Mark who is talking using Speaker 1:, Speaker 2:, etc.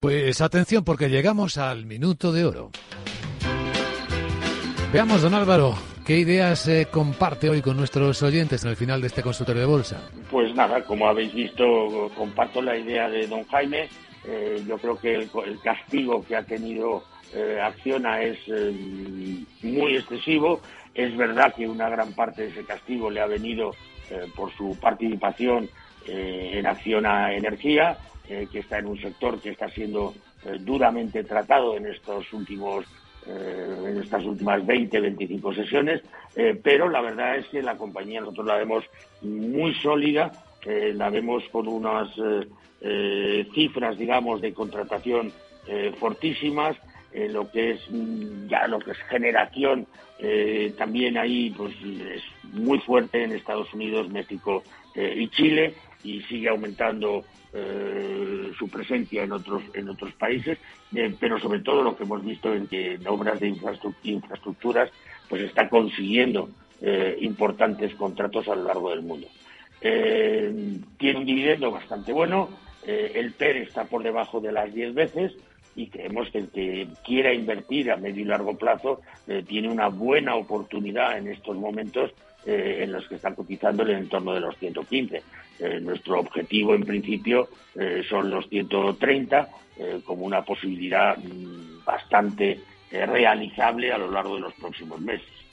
Speaker 1: Pues atención porque llegamos al minuto de oro. Veamos, don Álvaro, ¿qué ideas eh, comparte hoy con nuestros oyentes en el final de este consultorio de bolsa?
Speaker 2: Pues nada, como habéis visto, comparto la idea de don Jaime. Eh, yo creo que el, castigo que ha tenido eh, Acciona es muy excesivo. Es verdad que una gran parte de ese castigo le ha venido por su participación en Acciona Energía, que está en un sector que está siendo duramente tratado en estos últimos eh, en estas últimas 20, 25 sesiones, eh, pero la verdad es que la compañía nosotros la vemos muy sólida, eh, la vemos con unas cifras, digamos, de contratación fortísimas, lo que es mm, ya lo que es generación también ahí pues es muy fuerte en Estados Unidos, México y Chile y sigue aumentando eh, su presencia en otros en otros países, eh, pero sobre todo lo que hemos visto en que en obras de infraestructuras pues está consiguiendo eh, importantes contratos a lo largo del mundo. tiene un dividendo bastante bueno, el PER está por debajo de las 10 veces y creemos que el que quiera invertir a medio y largo plazo tiene una buena oportunidad en estos momentos eh, en los que están cotizando en el entorno de los 115. Eh, nuestro objetivo, en principio, eh, son los 130, como una posibilidad mm, bastante realizable a lo largo de los próximos meses.